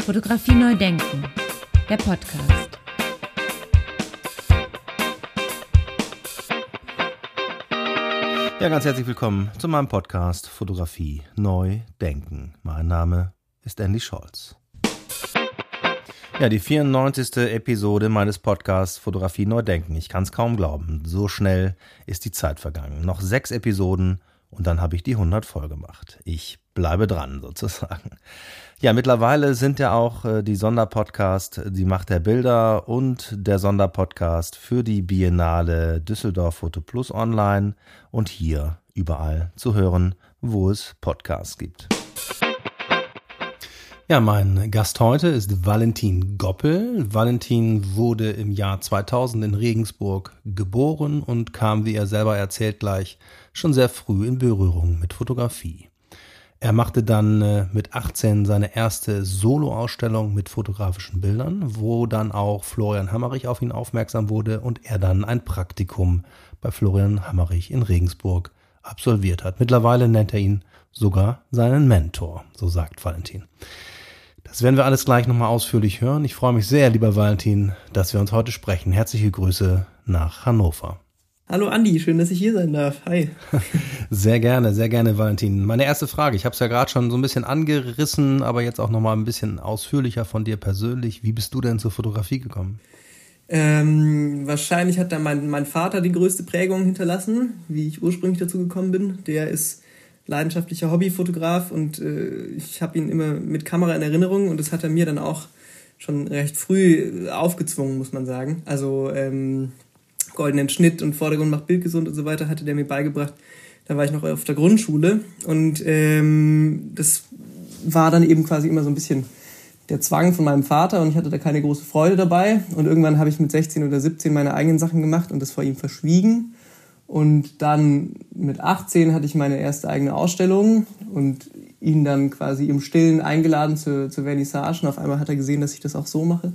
Fotografie neu denken, der Podcast. Ja, ganz herzlich willkommen zu meinem Podcast Fotografie neu denken. Mein Name ist Andy Scholz. Ja, die 94. Episode meines Podcasts Fotografie neu denken. Ich kann es kaum glauben. So schnell ist die Zeit vergangen. Noch sechs Episoden und dann habe ich die 100 voll gemacht. Ich bleibe dran sozusagen. Ja, mittlerweile sind ja auch äh, die Sonderpodcast Die Macht der Bilder und der Sonderpodcast für die Biennale Düsseldorf Foto Plus online und hier überall zu hören, wo es Podcasts gibt. Ja, mein Gast heute ist Valentin Goppel. Valentin wurde im Jahr 2000 in Regensburg geboren und kam, wie er selber erzählt, gleich schon sehr früh in Berührung mit Fotografie. Er machte dann äh, mit 18 seine erste Soloausstellung mit fotografischen Bildern, wo dann auch Florian Hammerich auf ihn aufmerksam wurde und er dann ein Praktikum bei Florian Hammerich in Regensburg absolviert hat. Mittlerweile nennt er ihn sogar seinen Mentor, so sagt Valentin. Das werden wir alles gleich nochmal ausführlich hören. Ich freue mich sehr, lieber Valentin, dass wir uns heute sprechen. Herzliche Grüße nach Hannover. Hallo Andi, schön, dass ich hier sein darf. Hi. Sehr gerne, sehr gerne, Valentin. Meine erste Frage, ich habe es ja gerade schon so ein bisschen angerissen, aber jetzt auch noch mal ein bisschen ausführlicher von dir persönlich. Wie bist du denn zur Fotografie gekommen? Ähm, wahrscheinlich hat da mein, mein Vater die größte Prägung hinterlassen, wie ich ursprünglich dazu gekommen bin. Der ist leidenschaftlicher Hobbyfotograf und äh, ich habe ihn immer mit Kamera in Erinnerung und das hat er mir dann auch schon recht früh aufgezwungen, muss man sagen. Also ähm, goldenen Schnitt und Vordergrund macht Bild gesund und so weiter, hatte der mir beigebracht. Da war ich noch auf der Grundschule und ähm, das war dann eben quasi immer so ein bisschen der Zwang von meinem Vater und ich hatte da keine große Freude dabei. Und irgendwann habe ich mit 16 oder 17 meine eigenen Sachen gemacht und das vor ihm verschwiegen. Und dann mit 18 hatte ich meine erste eigene Ausstellung und ihn dann quasi im Stillen eingeladen zur Vernissage. Und auf einmal hat er gesehen, dass ich das auch so mache.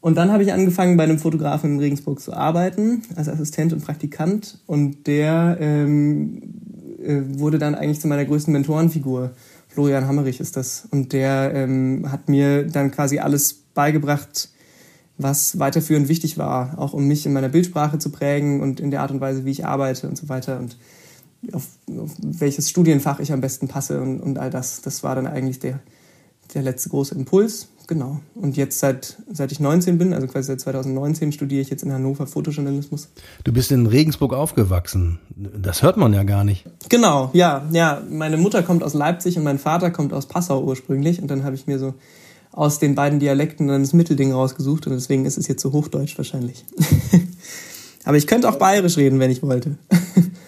Und dann habe ich angefangen, bei einem Fotografen in Regensburg zu arbeiten, als Assistent und Praktikant. Und der ähm, äh, wurde dann eigentlich zu meiner größten Mentorenfigur. Florian Hammerich ist das. Und der ähm, hat mir dann quasi alles beigebracht, was weiterführend wichtig war, auch um mich in meiner Bildsprache zu prägen und in der Art und Weise, wie ich arbeite und so weiter und auf, auf welches Studienfach ich am besten passe und, und all das. Das war dann eigentlich der, der letzte große Impuls. Genau. Und jetzt seit, seit ich 19 bin, also quasi seit 2019, studiere ich jetzt in Hannover Fotojournalismus. Du bist in Regensburg aufgewachsen. Das hört man ja gar nicht. Genau, ja. Ja, meine Mutter kommt aus Leipzig und mein Vater kommt aus Passau ursprünglich. Und dann habe ich mir so aus den beiden Dialekten dann das Mittelding rausgesucht und deswegen ist es jetzt so Hochdeutsch wahrscheinlich. Aber ich könnte auch bayerisch reden, wenn ich wollte.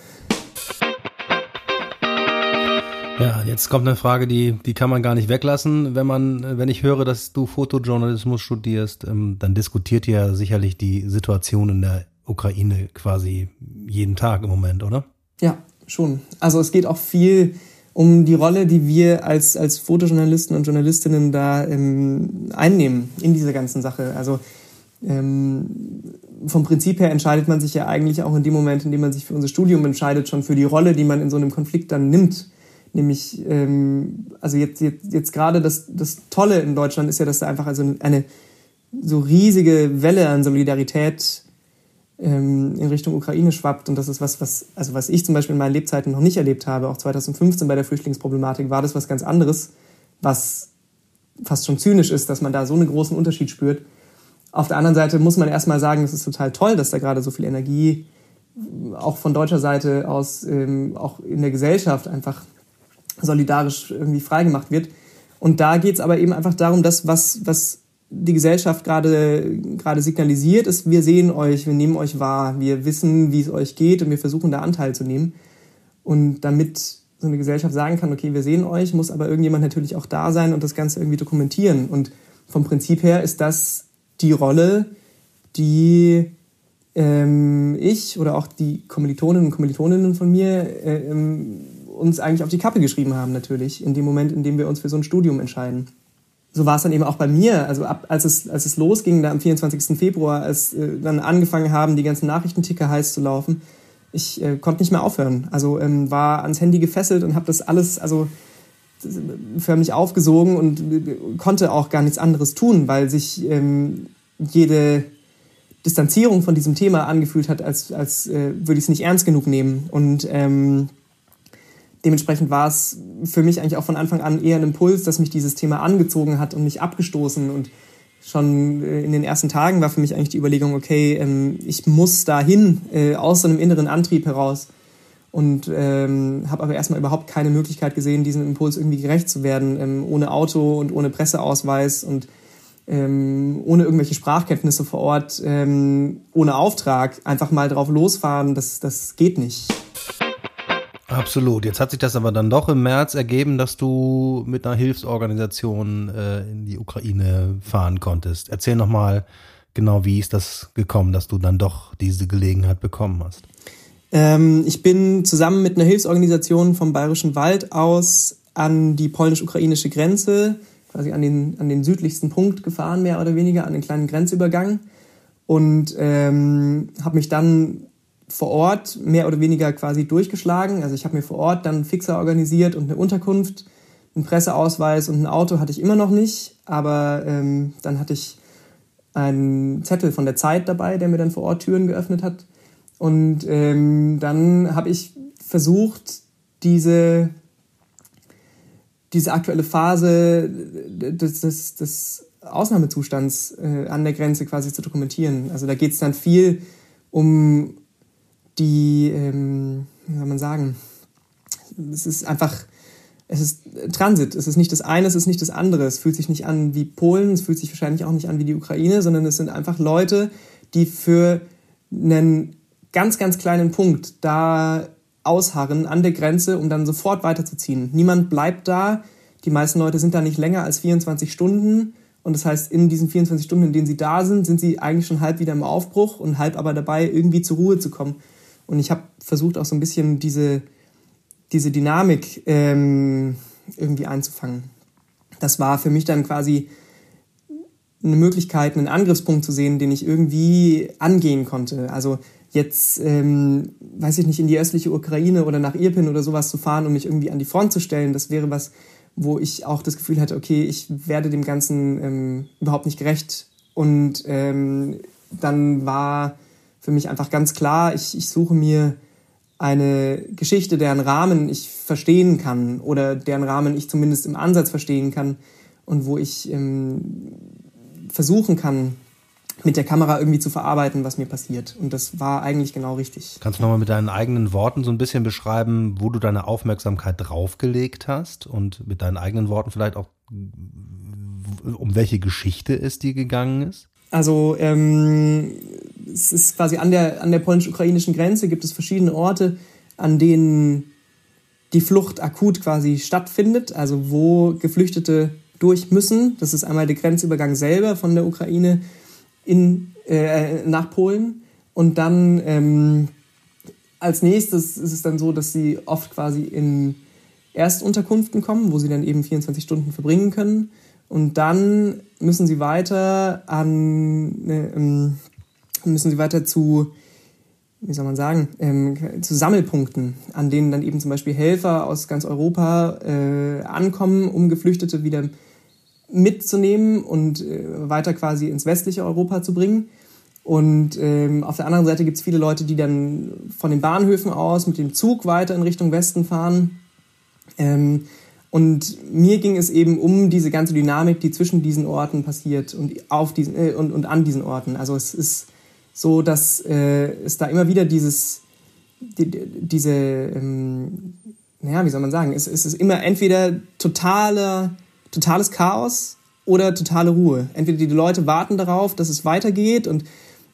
Ja, jetzt kommt eine Frage, die, die kann man gar nicht weglassen. Wenn man, wenn ich höre, dass du Fotojournalismus studierst, ähm, dann diskutiert ihr ja sicherlich die Situation in der Ukraine quasi jeden Tag im Moment, oder? Ja, schon. Also es geht auch viel um die Rolle, die wir als, als Fotojournalisten und Journalistinnen da ähm, einnehmen in dieser ganzen Sache. Also ähm, vom Prinzip her entscheidet man sich ja eigentlich auch in dem Moment, in dem man sich für unser Studium entscheidet, schon für die Rolle, die man in so einem Konflikt dann nimmt. Nämlich, ähm, also jetzt, jetzt, jetzt gerade das, das Tolle in Deutschland ist ja, dass da einfach also eine so riesige Welle an Solidarität ähm, in Richtung Ukraine schwappt. Und das ist was, was, also was ich zum Beispiel in meinen Lebzeiten noch nicht erlebt habe. Auch 2015 bei der Flüchtlingsproblematik war das was ganz anderes, was fast schon zynisch ist, dass man da so einen großen Unterschied spürt. Auf der anderen Seite muss man erstmal sagen, es ist total toll, dass da gerade so viel Energie auch von deutscher Seite aus ähm, auch in der Gesellschaft einfach solidarisch irgendwie freigemacht wird. Und da geht es aber eben einfach darum, dass was, was die Gesellschaft gerade gerade signalisiert, ist, wir sehen euch, wir nehmen euch wahr, wir wissen, wie es euch geht und wir versuchen da Anteil zu nehmen. Und damit so eine Gesellschaft sagen kann, okay, wir sehen euch, muss aber irgendjemand natürlich auch da sein und das Ganze irgendwie dokumentieren. Und vom Prinzip her ist das die Rolle, die ähm, ich oder auch die Kommilitoninnen und Kommilitoninnen von mir äh, ähm, uns eigentlich auf die Kappe geschrieben haben, natürlich, in dem Moment, in dem wir uns für so ein Studium entscheiden. So war es dann eben auch bei mir. Also ab, als es, als es losging, da am 24. Februar, als äh, dann angefangen haben, die ganzen Nachrichtenticker heiß zu laufen, ich äh, konnte nicht mehr aufhören. Also ähm, war ans Handy gefesselt und habe das alles, also förmlich aufgesogen und konnte auch gar nichts anderes tun, weil sich ähm, jede Distanzierung von diesem Thema angefühlt hat, als, als äh, würde ich es nicht ernst genug nehmen. Und ähm, dementsprechend war es für mich eigentlich auch von Anfang an eher ein Impuls, dass mich dieses Thema angezogen hat und mich abgestoßen. Und schon äh, in den ersten Tagen war für mich eigentlich die Überlegung, okay, ähm, ich muss dahin äh, aus so einem inneren Antrieb heraus und ähm, habe aber erstmal überhaupt keine Möglichkeit gesehen, diesem Impuls irgendwie gerecht zu werden, ähm, ohne Auto und ohne Presseausweis und ähm, ohne irgendwelche Sprachkenntnisse vor Ort, ähm, ohne Auftrag, einfach mal drauf losfahren, das, das geht nicht. Absolut. Jetzt hat sich das aber dann doch im März ergeben, dass du mit einer Hilfsorganisation äh, in die Ukraine fahren konntest. Erzähl nochmal genau, wie ist das gekommen, dass du dann doch diese Gelegenheit bekommen hast. Ähm, ich bin zusammen mit einer Hilfsorganisation vom Bayerischen Wald aus an die polnisch-ukrainische Grenze, quasi an den, an den südlichsten Punkt gefahren, mehr oder weniger, an den kleinen Grenzübergang. Und ähm, habe mich dann vor Ort mehr oder weniger quasi durchgeschlagen. Also ich habe mir vor Ort dann einen Fixer organisiert und eine Unterkunft, einen Presseausweis und ein Auto hatte ich immer noch nicht. Aber ähm, dann hatte ich einen Zettel von der Zeit dabei, der mir dann vor Ort Türen geöffnet hat. Und ähm, dann habe ich versucht, diese, diese aktuelle Phase des, des, des Ausnahmezustands äh, an der Grenze quasi zu dokumentieren. Also da geht es dann viel um die, ähm, wie soll man sagen, es ist einfach, es ist Transit. Es ist nicht das eine, es ist nicht das andere. Es fühlt sich nicht an wie Polen, es fühlt sich wahrscheinlich auch nicht an wie die Ukraine, sondern es sind einfach Leute, die für einen ganz, ganz kleinen Punkt da ausharren an der Grenze, um dann sofort weiterzuziehen. Niemand bleibt da. Die meisten Leute sind da nicht länger als 24 Stunden. Und das heißt, in diesen 24 Stunden, in denen sie da sind, sind sie eigentlich schon halb wieder im Aufbruch und halb aber dabei, irgendwie zur Ruhe zu kommen. Und ich habe versucht, auch so ein bisschen diese, diese Dynamik ähm, irgendwie einzufangen. Das war für mich dann quasi eine Möglichkeit, einen Angriffspunkt zu sehen, den ich irgendwie angehen konnte. Also jetzt, ähm, weiß ich nicht, in die östliche Ukraine oder nach Irpin oder sowas zu fahren, um mich irgendwie an die Front zu stellen, das wäre was, wo ich auch das Gefühl hatte, okay, ich werde dem Ganzen ähm, überhaupt nicht gerecht. Und ähm, dann war für mich einfach ganz klar, ich, ich suche mir eine Geschichte, deren Rahmen ich verstehen kann oder deren Rahmen ich zumindest im Ansatz verstehen kann und wo ich ähm, versuchen kann, mit der Kamera irgendwie zu verarbeiten, was mir passiert. Und das war eigentlich genau richtig. Kannst du nochmal mit deinen eigenen Worten so ein bisschen beschreiben, wo du deine Aufmerksamkeit draufgelegt hast und mit deinen eigenen Worten vielleicht auch, um welche Geschichte es dir gegangen ist? Also ähm, es ist quasi an der, an der polnisch-ukrainischen Grenze gibt es verschiedene Orte, an denen die Flucht akut quasi stattfindet, also wo Geflüchtete durch müssen. Das ist einmal der Grenzübergang selber von der Ukraine in, äh, nach Polen. Und dann ähm, als nächstes ist es dann so, dass sie oft quasi in Erstunterkünften kommen, wo sie dann eben 24 Stunden verbringen können. Und dann müssen sie weiter an, äh, müssen sie weiter zu, wie soll man sagen, ähm, zu Sammelpunkten, an denen dann eben zum Beispiel Helfer aus ganz Europa äh, ankommen, um Geflüchtete wieder mitzunehmen und äh, weiter quasi ins westliche Europa zu bringen. Und ähm, auf der anderen Seite gibt es viele Leute, die dann von den Bahnhöfen aus mit dem Zug weiter in Richtung Westen fahren. Ähm, und mir ging es eben um diese ganze Dynamik, die zwischen diesen Orten passiert und auf diesen äh, und, und an diesen Orten. Also es ist so, dass äh, es da immer wieder dieses die, diese ähm, naja, wie soll man sagen, es, es ist immer entweder totale, totales Chaos oder totale Ruhe. Entweder die Leute warten darauf, dass es weitergeht und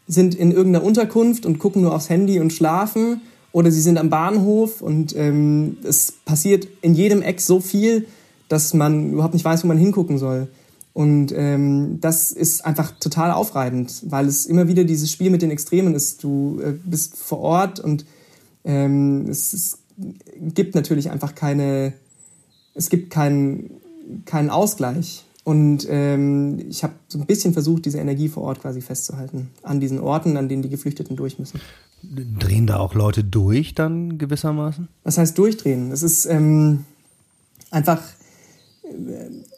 sind in irgendeiner Unterkunft und gucken nur aufs Handy und schlafen oder sie sind am Bahnhof und ähm, es passiert in jedem Eck so viel, dass man überhaupt nicht weiß, wo man hingucken soll. Und ähm, das ist einfach total aufreibend, weil es immer wieder dieses Spiel mit den Extremen ist. Du äh, bist vor Ort und ähm, es, es gibt natürlich einfach keine, es gibt keinen keinen Ausgleich. Und ähm, ich habe so ein bisschen versucht, diese Energie vor Ort quasi festzuhalten, an diesen Orten, an denen die Geflüchteten durch müssen. Drehen da auch Leute durch dann gewissermaßen? Was heißt durchdrehen? Es ist ähm, einfach,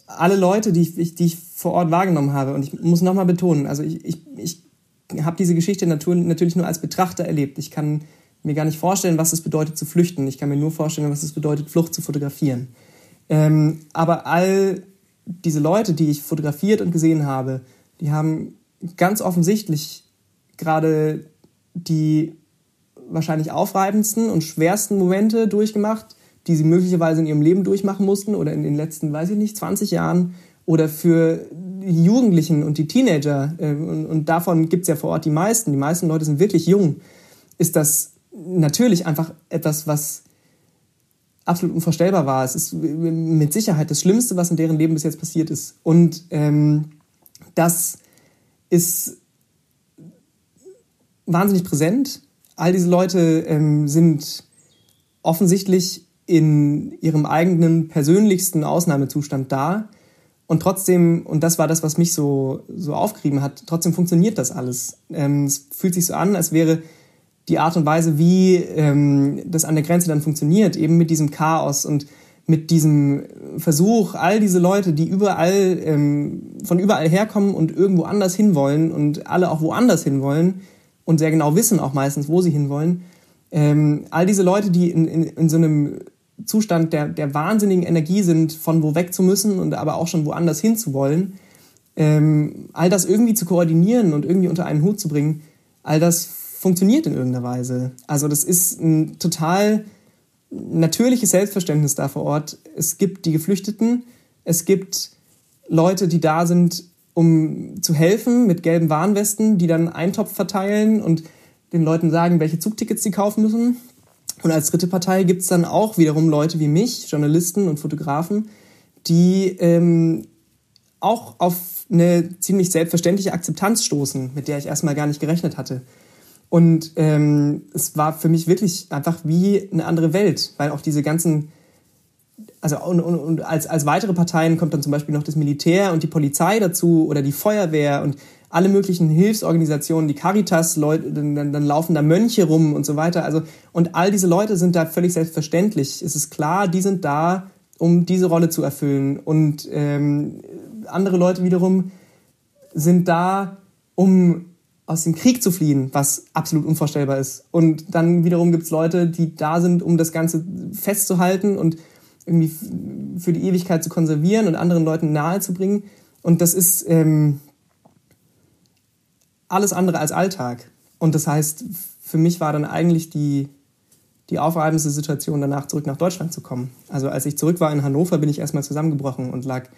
alle Leute, die ich, die ich vor Ort wahrgenommen habe, und ich muss nochmal betonen, also ich, ich, ich habe diese Geschichte natürlich nur als Betrachter erlebt. Ich kann mir gar nicht vorstellen, was es bedeutet zu flüchten. Ich kann mir nur vorstellen, was es bedeutet, Flucht zu fotografieren. Ähm, aber all diese Leute, die ich fotografiert und gesehen habe, die haben ganz offensichtlich gerade die wahrscheinlich aufreibendsten und schwersten Momente durchgemacht, die sie möglicherweise in ihrem Leben durchmachen mussten oder in den letzten, weiß ich nicht, 20 Jahren oder für die Jugendlichen und die Teenager, äh, und, und davon gibt es ja vor Ort die meisten, die meisten Leute sind wirklich jung, ist das natürlich einfach etwas, was absolut unvorstellbar war. Es ist mit Sicherheit das Schlimmste, was in deren Leben bis jetzt passiert ist. Und ähm, das ist wahnsinnig präsent. All diese Leute ähm, sind offensichtlich in ihrem eigenen persönlichsten Ausnahmezustand da. Und trotzdem, und das war das, was mich so, so aufgerieben hat, trotzdem funktioniert das alles. Ähm, es fühlt sich so an, als wäre die Art und Weise, wie ähm, das an der Grenze dann funktioniert, eben mit diesem Chaos und mit diesem Versuch, all diese Leute, die überall, ähm, von überall herkommen und irgendwo anders hinwollen und alle auch woanders hinwollen und sehr genau wissen auch meistens, wo sie hinwollen, ähm, all diese Leute, die in, in, in so einem Zustand der, der wahnsinnigen Energie sind, von wo weg zu müssen und aber auch schon woanders hin zu wollen, ähm, all das irgendwie zu koordinieren und irgendwie unter einen Hut zu bringen, all das funktioniert in irgendeiner Weise. Also das ist ein total natürliches Selbstverständnis da vor Ort. Es gibt die Geflüchteten, es gibt Leute, die da sind, um zu helfen mit gelben Warnwesten, die dann Eintopf verteilen und den Leuten sagen, welche Zugtickets sie kaufen müssen. Und als dritte Partei gibt es dann auch wiederum Leute wie mich, Journalisten und Fotografen, die ähm, auch auf eine ziemlich selbstverständliche Akzeptanz stoßen, mit der ich erstmal gar nicht gerechnet hatte. Und ähm, es war für mich wirklich einfach wie eine andere Welt, weil auch diese ganzen, also und, und, und als, als weitere Parteien kommt dann zum Beispiel noch das Militär und die Polizei dazu oder die Feuerwehr und alle möglichen Hilfsorganisationen, die Caritas, Leute, dann, dann, laufen da Mönche rum und so weiter. Also, und all diese Leute sind da völlig selbstverständlich. Es ist klar, die sind da, um diese Rolle zu erfüllen. Und ähm, andere Leute wiederum sind da, um aus dem Krieg zu fliehen, was absolut unvorstellbar ist. Und dann wiederum gibt es Leute, die da sind, um das Ganze festzuhalten und irgendwie für die Ewigkeit zu konservieren und anderen Leuten nahezubringen. Und das ist ähm, alles andere als Alltag. Und das heißt, für mich war dann eigentlich die, die aufreibendste Situation, danach zurück nach Deutschland zu kommen. Also als ich zurück war in Hannover, bin ich erstmal zusammengebrochen und lag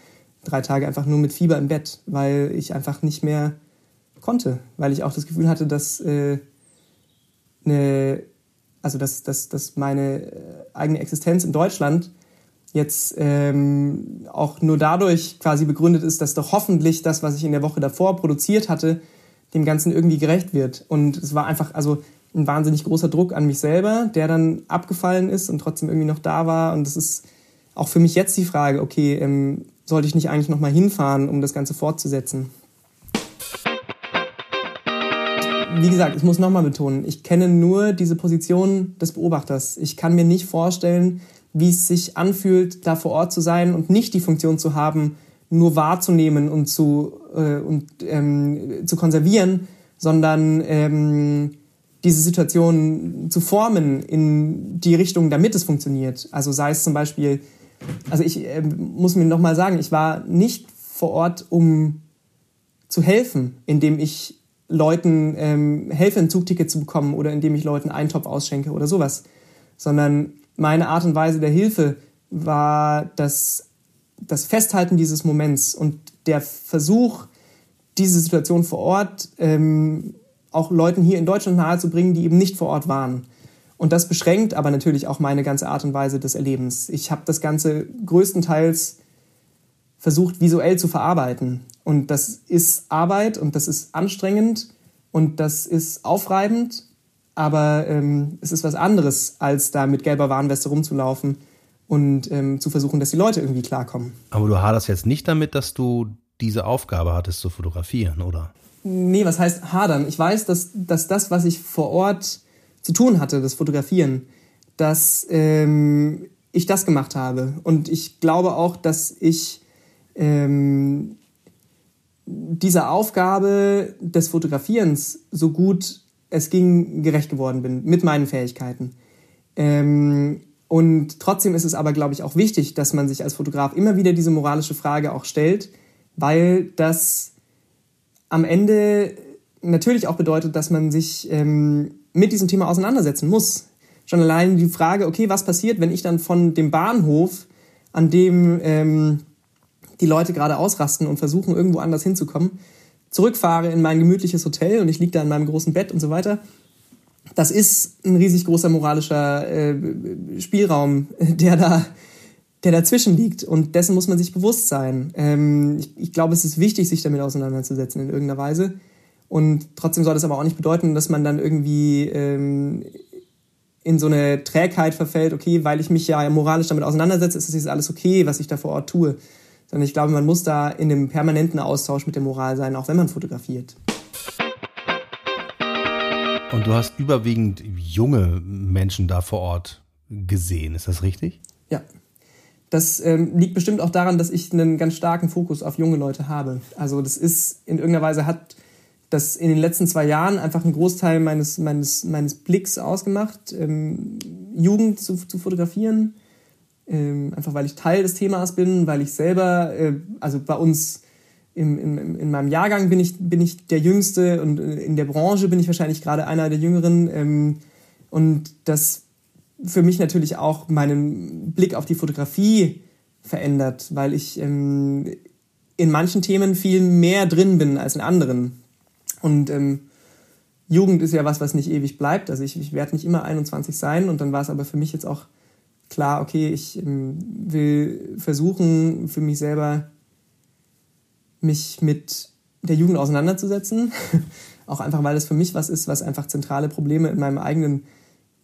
drei Tage einfach nur mit Fieber im Bett, weil ich einfach nicht mehr konnte, weil ich auch das Gefühl hatte, dass äh, eine, also dass, dass, dass meine äh, eigene Existenz in Deutschland jetzt ähm, auch nur dadurch quasi begründet ist, dass doch hoffentlich das, was ich in der Woche davor produziert hatte, dem Ganzen irgendwie gerecht wird. Und es war einfach also ein wahnsinnig großer Druck an mich selber, der dann abgefallen ist und trotzdem irgendwie noch da war. Und das ist auch für mich jetzt die Frage, okay, ähm, sollte ich nicht eigentlich nochmal hinfahren, um das Ganze fortzusetzen? Wie gesagt, ich muss nochmal betonen, ich kenne nur diese Position des Beobachters. Ich kann mir nicht vorstellen, wie es sich anfühlt, da vor Ort zu sein und nicht die Funktion zu haben, nur wahrzunehmen und zu, äh, und, ähm, zu konservieren, sondern ähm, diese Situation zu formen in die Richtung, damit es funktioniert. Also sei es zum Beispiel, also ich äh, muss mir nochmal sagen, ich war nicht vor Ort, um zu helfen, indem ich Leuten ähm, helfe, ein Zugticket zu bekommen oder indem ich Leuten einen Topf ausschenke oder sowas, sondern meine Art und Weise der Hilfe war das das Festhalten dieses Moments und der Versuch, diese Situation vor Ort ähm, auch Leuten hier in Deutschland nahezubringen, die eben nicht vor Ort waren. Und das beschränkt aber natürlich auch meine ganze Art und Weise des Erlebens. Ich habe das Ganze größtenteils versucht visuell zu verarbeiten. Und das ist Arbeit und das ist anstrengend und das ist aufreibend, aber ähm, es ist was anderes, als da mit gelber Warnweste rumzulaufen und ähm, zu versuchen, dass die Leute irgendwie klarkommen. Aber du haderst jetzt nicht damit, dass du diese Aufgabe hattest zu fotografieren, oder? Nee, was heißt hadern? Ich weiß, dass, dass das, was ich vor Ort zu tun hatte, das Fotografieren, das ähm, ich das gemacht habe. Und ich glaube auch, dass ich ähm, dieser Aufgabe des Fotografierens so gut es ging gerecht geworden bin mit meinen Fähigkeiten. Ähm, und trotzdem ist es aber, glaube ich, auch wichtig, dass man sich als Fotograf immer wieder diese moralische Frage auch stellt, weil das am Ende natürlich auch bedeutet, dass man sich ähm, mit diesem Thema auseinandersetzen muss. Schon allein die Frage, okay, was passiert, wenn ich dann von dem Bahnhof, an dem ähm, die Leute gerade ausrasten und versuchen, irgendwo anders hinzukommen, zurückfahre in mein gemütliches Hotel und ich liege da in meinem großen Bett und so weiter. Das ist ein riesig großer moralischer äh, Spielraum, der da, der dazwischen liegt. Und dessen muss man sich bewusst sein. Ähm, ich, ich glaube, es ist wichtig, sich damit auseinanderzusetzen in irgendeiner Weise. Und trotzdem soll das aber auch nicht bedeuten, dass man dann irgendwie ähm, in so eine Trägheit verfällt, okay, weil ich mich ja moralisch damit auseinandersetze, ist es jetzt alles okay, was ich da vor Ort tue sondern ich glaube, man muss da in einem permanenten Austausch mit der Moral sein, auch wenn man fotografiert. Und du hast überwiegend junge Menschen da vor Ort gesehen, ist das richtig? Ja. Das ähm, liegt bestimmt auch daran, dass ich einen ganz starken Fokus auf junge Leute habe. Also das ist in irgendeiner Weise hat das in den letzten zwei Jahren einfach einen Großteil meines, meines, meines Blicks ausgemacht, ähm, Jugend zu, zu fotografieren ähm, einfach weil ich Teil des Themas bin, weil ich selber, äh, also bei uns im, im, in meinem Jahrgang bin ich, bin ich der Jüngste und äh, in der Branche bin ich wahrscheinlich gerade einer der Jüngeren. Ähm, und das für mich natürlich auch meinen Blick auf die Fotografie verändert, weil ich ähm, in manchen Themen viel mehr drin bin als in anderen. Und ähm, Jugend ist ja was, was nicht ewig bleibt. Also ich, ich werde nicht immer 21 sein und dann war es aber für mich jetzt auch klar, okay, ich ähm, will versuchen, für mich selber mich mit der Jugend auseinanderzusetzen. auch einfach, weil es für mich was ist, was einfach zentrale Probleme in meinem eigenen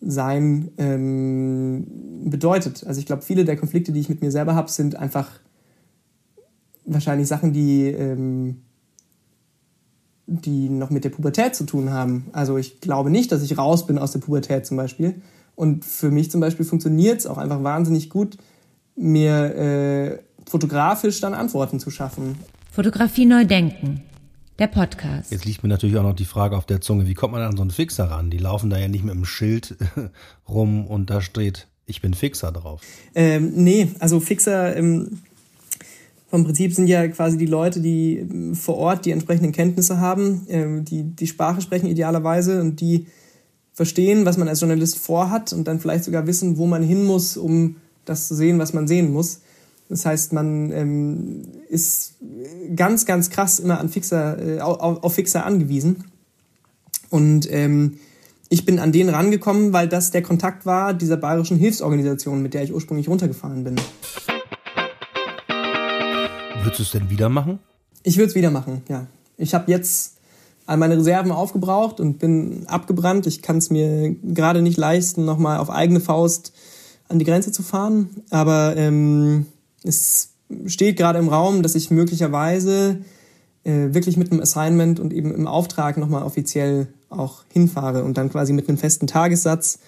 Sein ähm, bedeutet. Also ich glaube, viele der Konflikte, die ich mit mir selber habe, sind einfach wahrscheinlich Sachen, die, ähm, die noch mit der Pubertät zu tun haben. Also ich glaube nicht, dass ich raus bin aus der Pubertät zum Beispiel, und für mich zum Beispiel funktioniert es auch einfach wahnsinnig gut, mir äh, fotografisch dann Antworten zu schaffen. Fotografie neu denken. Der Podcast. Jetzt liegt mir natürlich auch noch die Frage auf der Zunge, wie kommt man an so einen Fixer ran? Die laufen da ja nicht mit einem Schild rum und da steht, ich bin Fixer drauf. Ähm, nee, also Fixer ähm, vom Prinzip sind ja quasi die Leute, die ähm, vor Ort die entsprechenden Kenntnisse haben, ähm, die die Sprache sprechen idealerweise und die verstehen, was man als Journalist vorhat und dann vielleicht sogar wissen, wo man hin muss, um das zu sehen, was man sehen muss. Das heißt, man ähm, ist ganz, ganz krass immer an Fixer, äh, auf, auf, Fixer angewiesen. Und ähm, ich bin an den rangekommen, weil das der Kontakt war dieser bayerischen Hilfsorganisation, mit der ich ursprünglich runtergefahren bin. Würdest du es denn wieder machen? Ich würde es wieder machen, ja. Ich habe jetzt all meine Reserven aufgebraucht und bin abgebrannt. Ich kann es mir gerade nicht leisten, nochmal auf eigene Faust an die Grenze zu fahren. Aber ähm, es steht gerade im Raum, dass ich möglicherweise äh, wirklich mit einem Assignment und eben im Auftrag nochmal offiziell auch hinfahre und dann quasi mit einem festen Tagessatz.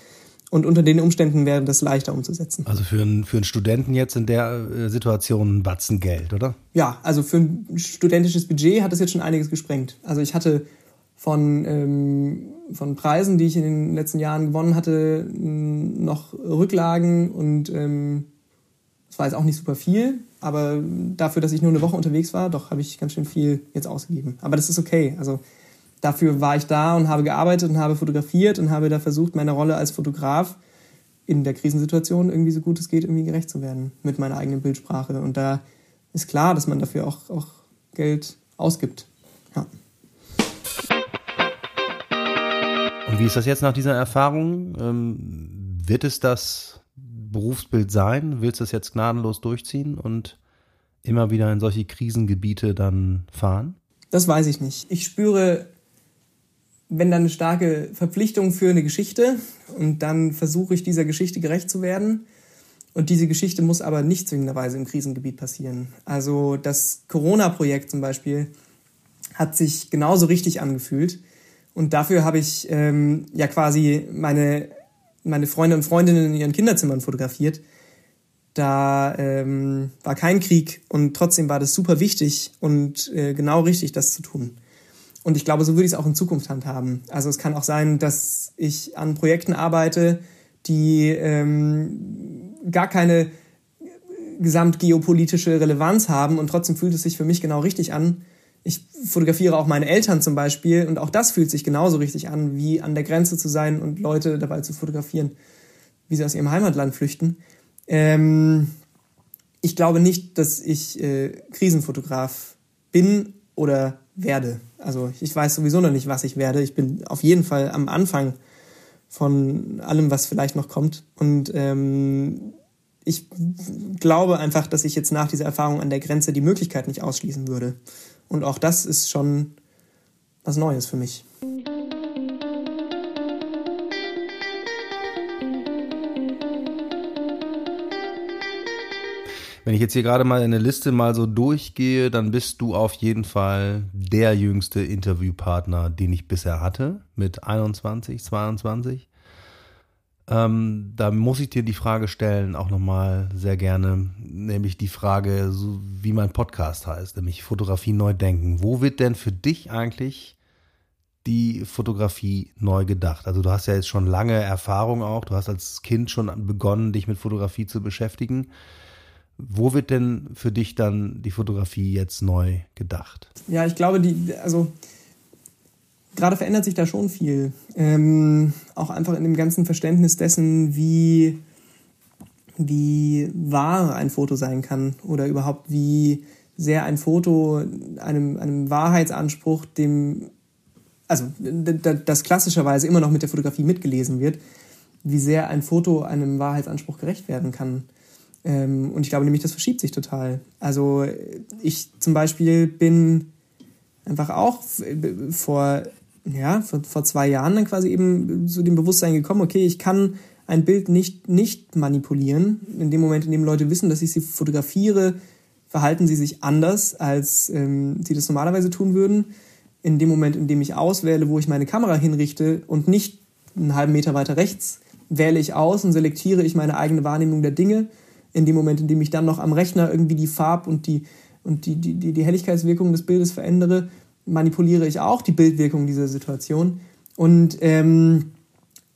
Und unter den Umständen wäre das leichter umzusetzen. Also für einen, für einen Studenten jetzt in der äh, Situation ein Batzen Geld, oder? Ja, also für ein studentisches Budget hat das jetzt schon einiges gesprengt. Also ich hatte von, ähm, von Preisen, die ich in den letzten Jahren gewonnen hatte, noch Rücklagen und ähm, das war jetzt auch nicht super viel, aber dafür, dass ich nur eine Woche unterwegs war, doch habe ich ganz schön viel jetzt ausgegeben. Aber das ist okay. Also dafür war ich da und habe gearbeitet und habe fotografiert und habe da versucht, meiner Rolle als Fotograf in der Krisensituation irgendwie so gut es geht, irgendwie gerecht zu werden mit meiner eigenen Bildsprache. Und da ist klar, dass man dafür auch, auch Geld ausgibt. Ja. Und wie ist das jetzt nach dieser Erfahrung? Ähm, wird es das Berufsbild sein? Willst du es jetzt gnadenlos durchziehen und immer wieder in solche Krisengebiete dann fahren? Das weiß ich nicht. Ich spüre wenn dann eine starke Verpflichtung für eine Geschichte und dann versuche ich dieser Geschichte gerecht zu werden. Und diese Geschichte muss aber nicht zwingenderweise im Krisengebiet passieren. Also das Corona-Projekt zum Beispiel hat sich genauso richtig angefühlt. Und dafür habe ich ähm, ja quasi meine, meine Freunde und Freundinnen in ihren Kinderzimmern fotografiert. da ähm, war kein Krieg und trotzdem war das super wichtig und äh, genau richtig, das zu tun. Und ich glaube, so würde ich es auch in Zukunft handhaben. Also es kann auch sein, dass ich an Projekten arbeite, die ähm, gar keine gesamtgeopolitische Relevanz haben und trotzdem fühlt es sich für mich genau richtig an. Ich fotografiere auch meine Eltern zum Beispiel und auch das fühlt sich genauso richtig an, wie an der Grenze zu sein und Leute dabei zu fotografieren, wie sie aus ihrem Heimatland flüchten. Ähm, ich glaube nicht, dass ich äh, Krisenfotograf bin oder werde. Also ich weiß sowieso noch nicht, was ich werde. Ich bin auf jeden Fall am Anfang von allem, was vielleicht noch kommt. Und ähm, ich glaube einfach, dass ich jetzt nach dieser Erfahrung an der Grenze die Möglichkeit nicht ausschließen würde. Und auch das ist schon was Neues für mich. Wenn ich jetzt hier gerade mal eine Liste mal so durchgehe, dann bist du auf jeden Fall der jüngste Interviewpartner, den ich bisher hatte, mit 21, 22. Ähm, da muss ich dir die Frage stellen, auch nochmal sehr gerne, nämlich die Frage, so wie mein Podcast heißt, nämlich Fotografie neu denken. Wo wird denn für dich eigentlich die Fotografie neu gedacht? Also du hast ja jetzt schon lange Erfahrung auch, du hast als Kind schon begonnen, dich mit Fotografie zu beschäftigen. Wo wird denn für dich dann die Fotografie jetzt neu gedacht? Ja, ich glaube, die, also gerade verändert sich da schon viel. Ähm, auch einfach in dem ganzen Verständnis dessen, wie, wie wahr ein Foto sein kann oder überhaupt wie sehr ein Foto einem, einem Wahrheitsanspruch, dem, also das klassischerweise immer noch mit der Fotografie mitgelesen wird, wie sehr ein Foto einem Wahrheitsanspruch gerecht werden kann. Ähm, und ich glaube nämlich, das verschiebt sich total. Also ich zum Beispiel bin einfach auch vor, ja, vor, vor zwei Jahren dann quasi eben zu dem Bewusstsein gekommen, okay, ich kann ein Bild nicht, nicht manipulieren. In dem Moment, in dem Leute wissen, dass ich sie fotografiere, verhalten sie sich anders, als ähm, sie das normalerweise tun würden. In dem Moment, in dem ich auswähle, wo ich meine Kamera hinrichte und nicht einen halben Meter weiter rechts, wähle ich aus und selektiere ich meine eigene Wahrnehmung der Dinge in dem Moment, in dem ich dann noch am Rechner irgendwie die Farb- und die, und die, die, die, die Helligkeitswirkung des Bildes verändere, manipuliere ich auch die Bildwirkung dieser Situation. Und ähm,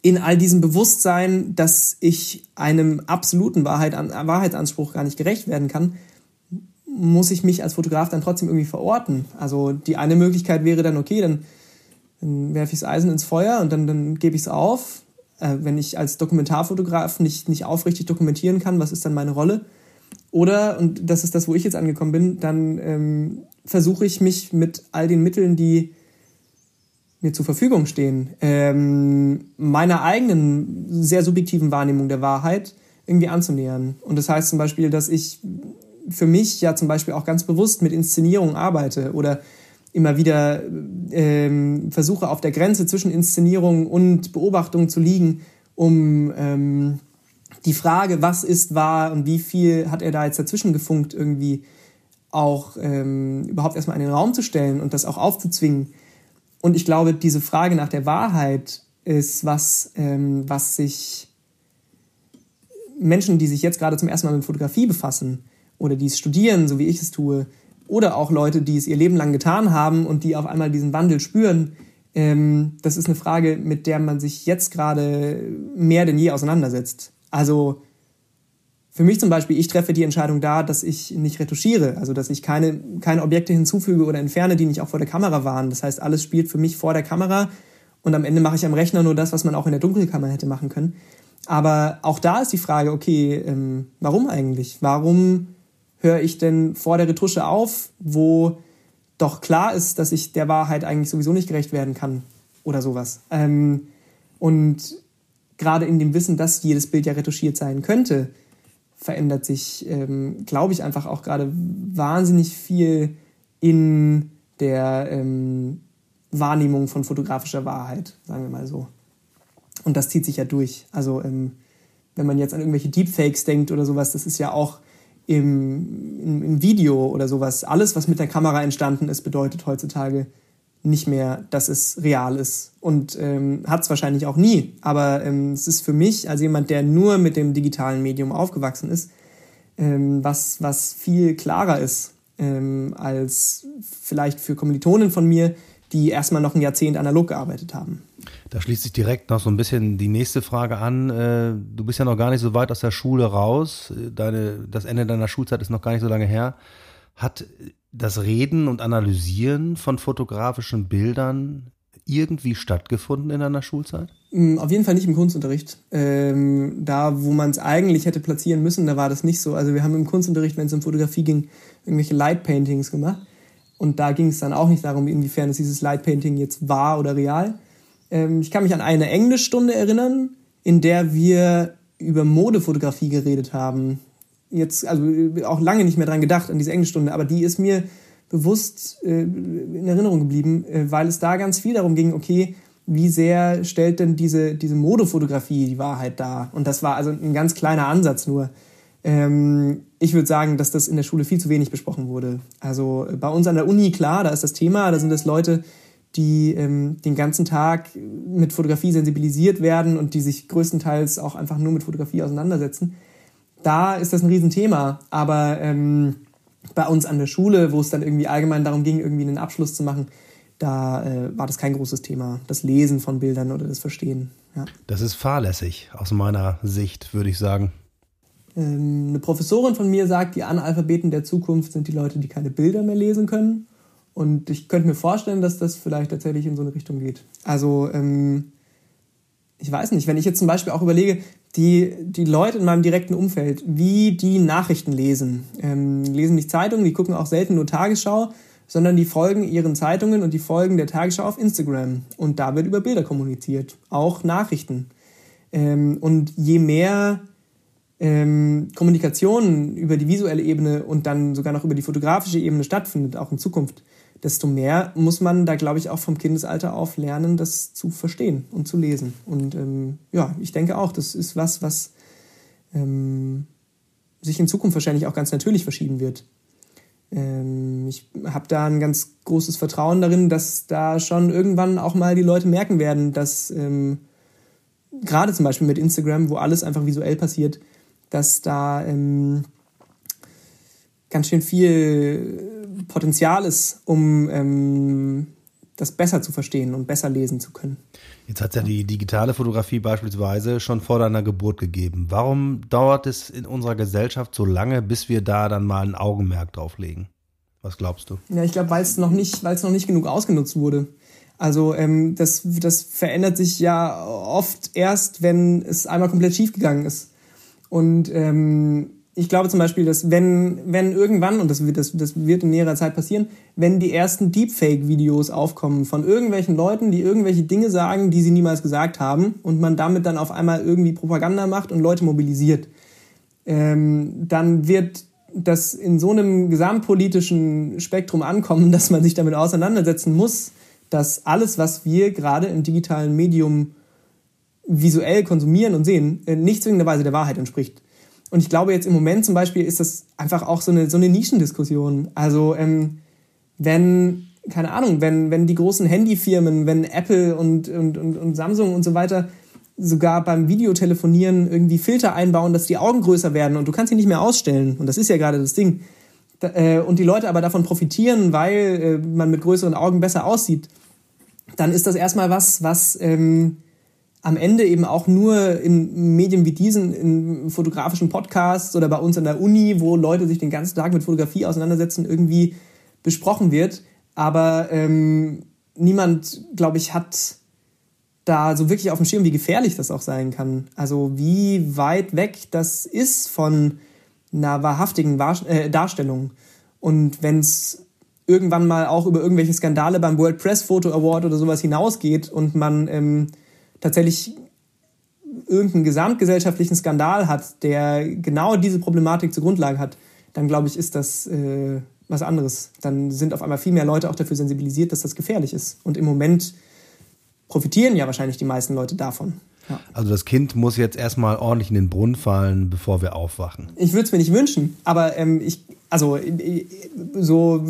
in all diesem Bewusstsein, dass ich einem absoluten Wahrheit, Wahrheitsanspruch gar nicht gerecht werden kann, muss ich mich als Fotograf dann trotzdem irgendwie verorten. Also die eine Möglichkeit wäre dann, okay, dann, dann werfe ich das Eisen ins Feuer und dann, dann gebe ich es auf äh, wenn ich als Dokumentarfotograf nicht, nicht aufrichtig dokumentieren kann, was ist dann meine Rolle? Oder, und das ist das, wo ich jetzt angekommen bin, dann ähm, versuche ich mich mit all den Mitteln, die mir zur Verfügung stehen, ähm, meiner eigenen sehr subjektiven Wahrnehmung der Wahrheit irgendwie anzunähern. Und das heißt zum Beispiel, dass ich für mich ja zum Beispiel auch ganz bewusst mit Inszenierung arbeite oder immer wieder ähm, versuche auf der Grenze zwischen Inszenierung und Beobachtung zu liegen, um ähm, die Frage, was ist wahr und wie viel hat er da jetzt dazwischen gefunkt, irgendwie auch ähm, überhaupt erstmal in den Raum zu stellen und das auch aufzuzwingen. Und ich glaube, diese Frage nach der Wahrheit ist was, ähm, was sich Menschen, die sich jetzt gerade zum ersten Mal mit Fotografie befassen oder die es studieren, so wie ich es tue, oder auch Leute, die es ihr Leben lang getan haben und die auf einmal diesen Wandel spüren. Ähm, das ist eine Frage, mit der man sich jetzt gerade mehr denn je auseinandersetzt. Also für mich zum Beispiel, ich treffe die Entscheidung da, dass ich nicht retuschiere, also dass ich keine, keine Objekte hinzufüge oder entferne, die nicht auch vor der Kamera waren. Das heißt, alles spielt für mich vor der Kamera und am Ende mache ich am Rechner nur das, was man auch in der Dunkelkammer hätte machen können. Aber auch da ist die Frage, okay, ähm, warum eigentlich? Warum höre ich denn vor der Retusche auf, wo doch klar ist, dass ich der Wahrheit eigentlich sowieso nicht gerecht werden kann oder sowas. Ähm, und gerade in dem Wissen, dass jedes Bild ja retuschiert sein könnte, verändert sich, ähm, glaube ich, einfach auch gerade wahnsinnig viel in der ähm, Wahrnehmung von fotografischer Wahrheit, sagen wir mal so. Und das zieht sich ja durch. Also ähm, wenn man jetzt an irgendwelche Deepfakes denkt oder sowas, das ist ja auch im, im, Video oder sowas, alles, was mit der Kamera entstanden ist, bedeutet heutzutage nicht mehr, dass es real ist. Und ähm, hat es wahrscheinlich auch nie. Aber ähm, es ist für mich, als jemand, der nur mit dem digitalen Medium aufgewachsen ist, ähm, was, was viel klarer ist ähm, als vielleicht für Kommilitonen von mir, die erstmal noch ein Jahrzehnt analog gearbeitet haben. Da schließt sich direkt noch so ein bisschen die nächste Frage an. Äh, du bist ja noch gar nicht so weit aus der Schule raus. Deine, das Ende deiner Schulzeit ist noch gar nicht so lange her. Hat das Reden und Analysieren von fotografischen Bildern irgendwie stattgefunden in deiner Schulzeit? Mm, auf jeden Fall nicht im Kunstunterricht. Ähm, da, wo man es eigentlich hätte platzieren müssen, da war das nicht so. Also wir haben im Kunstunterricht, wenn es um Fotografie ging, irgendwelche Light Paintings gemacht. Und da ging es dann auch nicht darum, inwiefern es dieses Light Painting jetzt war oder real. Ähm, ich kann mich an eine Englischstunde erinnern, in der wir über Modefotografie geredet haben. Jetzt, also auch lange nicht mehr dran gedacht, an diese Englischstunde, aber die ist mir bewusst äh, in Erinnerung geblieben, äh, weil es da ganz viel darum ging, okay, wie sehr stellt denn diese, diese Modefotografie die Wahrheit dar? Und das war also ein ganz kleiner Ansatz nur. Ähm, ich würde sagen, dass das in der Schule viel zu wenig besprochen wurde. Also äh, bei uns an der Uni, klar, da ist das Thema, da sind es Leute, die ähm, den ganzen Tag mit Fotografie sensibilisiert werden und die sich größtenteils auch einfach nur mit Fotografie auseinandersetzen. Da ist das ein Riesenthema. Aber ähm, bei uns an der Schule, wo es dann irgendwie allgemein darum ging, irgendwie einen Abschluss zu machen, da äh, war das kein großes Thema. Das Lesen von Bildern oder das Verstehen. Ja. Das ist fahrlässig aus meiner Sicht, würde ich sagen. Ähm, eine Professorin von mir sagt, die Analphabeten der Zukunft sind die Leute, die keine Bilder mehr lesen können. Und ich könnte mir vorstellen, dass das vielleicht tatsächlich in so eine Richtung geht. Also, ähm, ich weiß nicht, wenn ich jetzt zum Beispiel auch überlege, die, die Leute in meinem direkten Umfeld, wie die Nachrichten lesen, ähm, lesen nicht Zeitungen, die gucken auch selten nur Tagesschau, sondern die folgen ihren Zeitungen und die folgen der Tagesschau auf Instagram. Und da wird über Bilder kommuniziert, auch Nachrichten. Ähm, und je mehr ähm, Kommunikation über die visuelle Ebene und dann sogar noch über die fotografische Ebene stattfindet, auch in Zukunft, desto mehr muss man da, glaube ich, auch vom Kindesalter auf lernen, das zu verstehen und zu lesen. Und ähm, ja, ich denke auch, das ist was, was ähm, sich in Zukunft wahrscheinlich auch ganz natürlich verschieben wird. Ähm, ich habe da ein ganz großes Vertrauen darin, dass da schon irgendwann auch mal die Leute merken werden, dass ähm, gerade zum Beispiel mit Instagram, wo alles einfach visuell passiert, dass da ähm, ganz schön viel Potenzial ist, um ähm, das besser zu verstehen und besser lesen zu können. Jetzt hat es ja die digitale Fotografie beispielsweise schon vor deiner Geburt gegeben. Warum dauert es in unserer Gesellschaft so lange, bis wir da dann mal ein Augenmerk drauf legen? Was glaubst du? Ja, ich glaube, weil es noch nicht, weil es noch nicht genug ausgenutzt wurde. Also ähm, das, das verändert sich ja oft erst, wenn es einmal komplett schiefgegangen ist. Und ähm, ich glaube zum Beispiel, dass wenn, wenn irgendwann, und das wird, das, das wird in näherer Zeit passieren, wenn die ersten Deepfake-Videos aufkommen von irgendwelchen Leuten, die irgendwelche Dinge sagen, die sie niemals gesagt haben, und man damit dann auf einmal irgendwie Propaganda macht und Leute mobilisiert, ähm, dann wird das in so einem gesamtpolitischen Spektrum ankommen, dass man sich damit auseinandersetzen muss, dass alles, was wir gerade im digitalen Medium visuell konsumieren und sehen, äh, nicht zwingenderweise der Wahrheit entspricht. Und ich glaube jetzt im Moment zum Beispiel ist das einfach auch so eine, so eine Nischendiskussion. Also ähm, wenn, keine Ahnung, wenn, wenn die großen Handyfirmen, wenn Apple und, und, und, und Samsung und so weiter sogar beim Videotelefonieren irgendwie Filter einbauen, dass die Augen größer werden und du kannst sie nicht mehr ausstellen. Und das ist ja gerade das Ding. Äh, und die Leute aber davon profitieren, weil äh, man mit größeren Augen besser aussieht, dann ist das erstmal was, was ähm, am Ende eben auch nur in Medien wie diesen, in fotografischen Podcasts oder bei uns an der Uni, wo Leute sich den ganzen Tag mit Fotografie auseinandersetzen, irgendwie besprochen wird. Aber ähm, niemand, glaube ich, hat da so wirklich auf dem Schirm, wie gefährlich das auch sein kann. Also wie weit weg das ist von einer wahrhaftigen äh, Darstellung. Und wenn es irgendwann mal auch über irgendwelche Skandale beim World Press Photo Award oder sowas hinausgeht und man ähm, tatsächlich irgendeinen gesamtgesellschaftlichen Skandal hat, der genau diese Problematik zur Grundlage hat, dann glaube ich, ist das äh, was anderes. Dann sind auf einmal viel mehr Leute auch dafür sensibilisiert, dass das gefährlich ist. Und im Moment profitieren ja wahrscheinlich die meisten Leute davon. Ja. Also das Kind muss jetzt erstmal ordentlich in den Brunnen fallen, bevor wir aufwachen. Ich würde es mir nicht wünschen, aber ähm, ich, also äh, so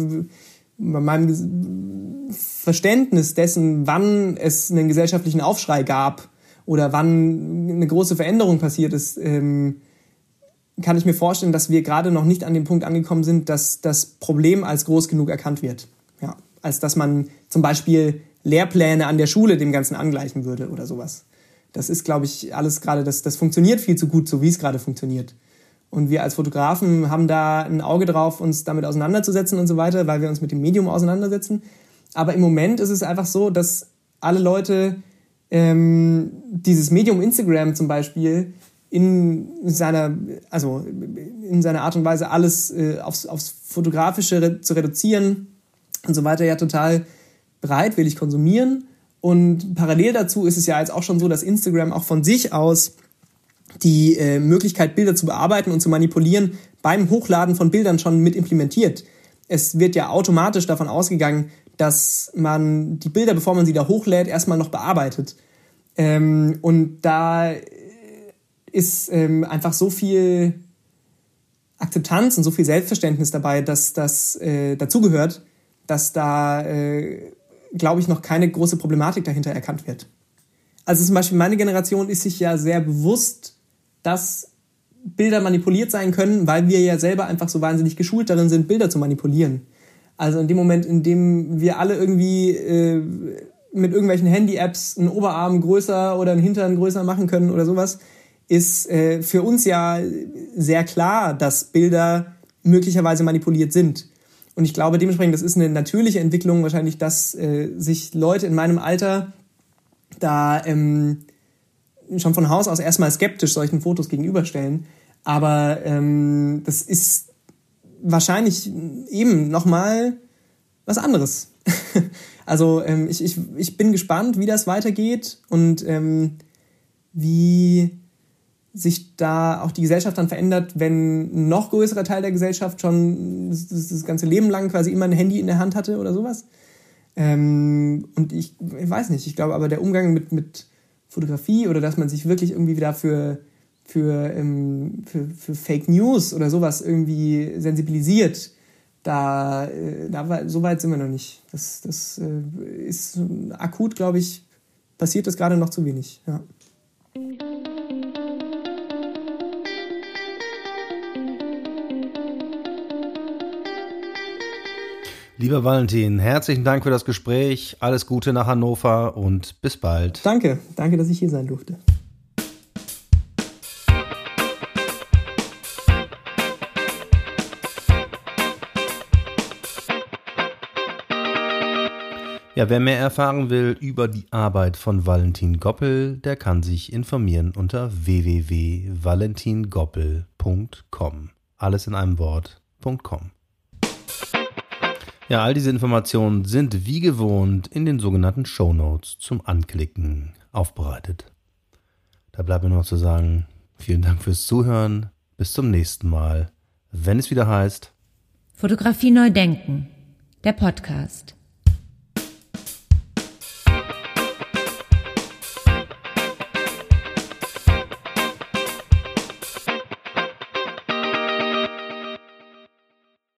bei meinem Verständnis dessen, wann es einen gesellschaftlichen Aufschrei gab oder wann eine große Veränderung passiert ist, ähm, kann ich mir vorstellen, dass wir gerade noch nicht an dem Punkt angekommen sind, dass das Problem als groß genug erkannt wird. Ja, als dass man zum Beispiel Lehrpläne an der Schule dem Ganzen angleichen würde oder sowas. Das ist, glaube ich, alles gerade, das, das funktioniert viel zu gut, so wie es gerade funktioniert. Und wir als Fotografen haben da ein Auge drauf, uns damit auseinanderzusetzen und so weiter, weil wir uns mit dem Medium auseinandersetzen. Aber im Moment ist es einfach so, dass alle Leute ähm, dieses Medium Instagram zum Beispiel in seiner, also in seiner Art und Weise alles äh, aufs, aufs Fotografische re zu reduzieren und so weiter ja total bereitwillig konsumieren. Und parallel dazu ist es ja jetzt auch schon so, dass Instagram auch von sich aus die äh, Möglichkeit, Bilder zu bearbeiten und zu manipulieren, beim Hochladen von Bildern schon mit implementiert. Es wird ja automatisch davon ausgegangen, dass man die Bilder, bevor man sie da hochlädt, erstmal noch bearbeitet. Ähm, und da ist ähm, einfach so viel Akzeptanz und so viel Selbstverständnis dabei, dass das äh, dazugehört, dass da, äh, glaube ich, noch keine große Problematik dahinter erkannt wird. Also zum Beispiel meine Generation ist sich ja sehr bewusst, dass Bilder manipuliert sein können, weil wir ja selber einfach so wahnsinnig geschult darin sind, Bilder zu manipulieren. Also in dem Moment, in dem wir alle irgendwie äh, mit irgendwelchen Handy-Apps einen Oberarm größer oder einen Hintern größer machen können oder sowas, ist äh, für uns ja sehr klar, dass Bilder möglicherweise manipuliert sind. Und ich glaube dementsprechend, das ist eine natürliche Entwicklung wahrscheinlich, dass äh, sich Leute in meinem Alter da ähm, schon von Haus aus erstmal skeptisch solchen Fotos gegenüberstellen. Aber ähm, das ist wahrscheinlich eben nochmal was anderes. also ähm, ich, ich, ich bin gespannt, wie das weitergeht und ähm, wie sich da auch die Gesellschaft dann verändert, wenn ein noch größerer Teil der Gesellschaft schon das, das ganze Leben lang quasi immer ein Handy in der Hand hatte oder sowas. Ähm, und ich, ich, weiß nicht, ich glaube aber der Umgang mit, mit Fotografie oder dass man sich wirklich irgendwie wieder für, ähm, für, für Fake News oder sowas irgendwie sensibilisiert, da, äh, da so weit sind wir noch nicht. Das, das äh, ist akut, glaube ich, passiert das gerade noch zu wenig. Ja. Lieber Valentin, herzlichen Dank für das Gespräch. Alles Gute nach Hannover und bis bald. Danke, danke, dass ich hier sein durfte. Ja, wer mehr erfahren will über die Arbeit von Valentin Goppel, der kann sich informieren unter www.valentingoppel.com. Alles in einem Wort.com. Ja, all diese Informationen sind wie gewohnt in den sogenannten Show Notes zum Anklicken aufbereitet. Da bleibt mir noch zu sagen, vielen Dank fürs Zuhören. Bis zum nächsten Mal, wenn es wieder heißt Fotografie neu denken, der Podcast.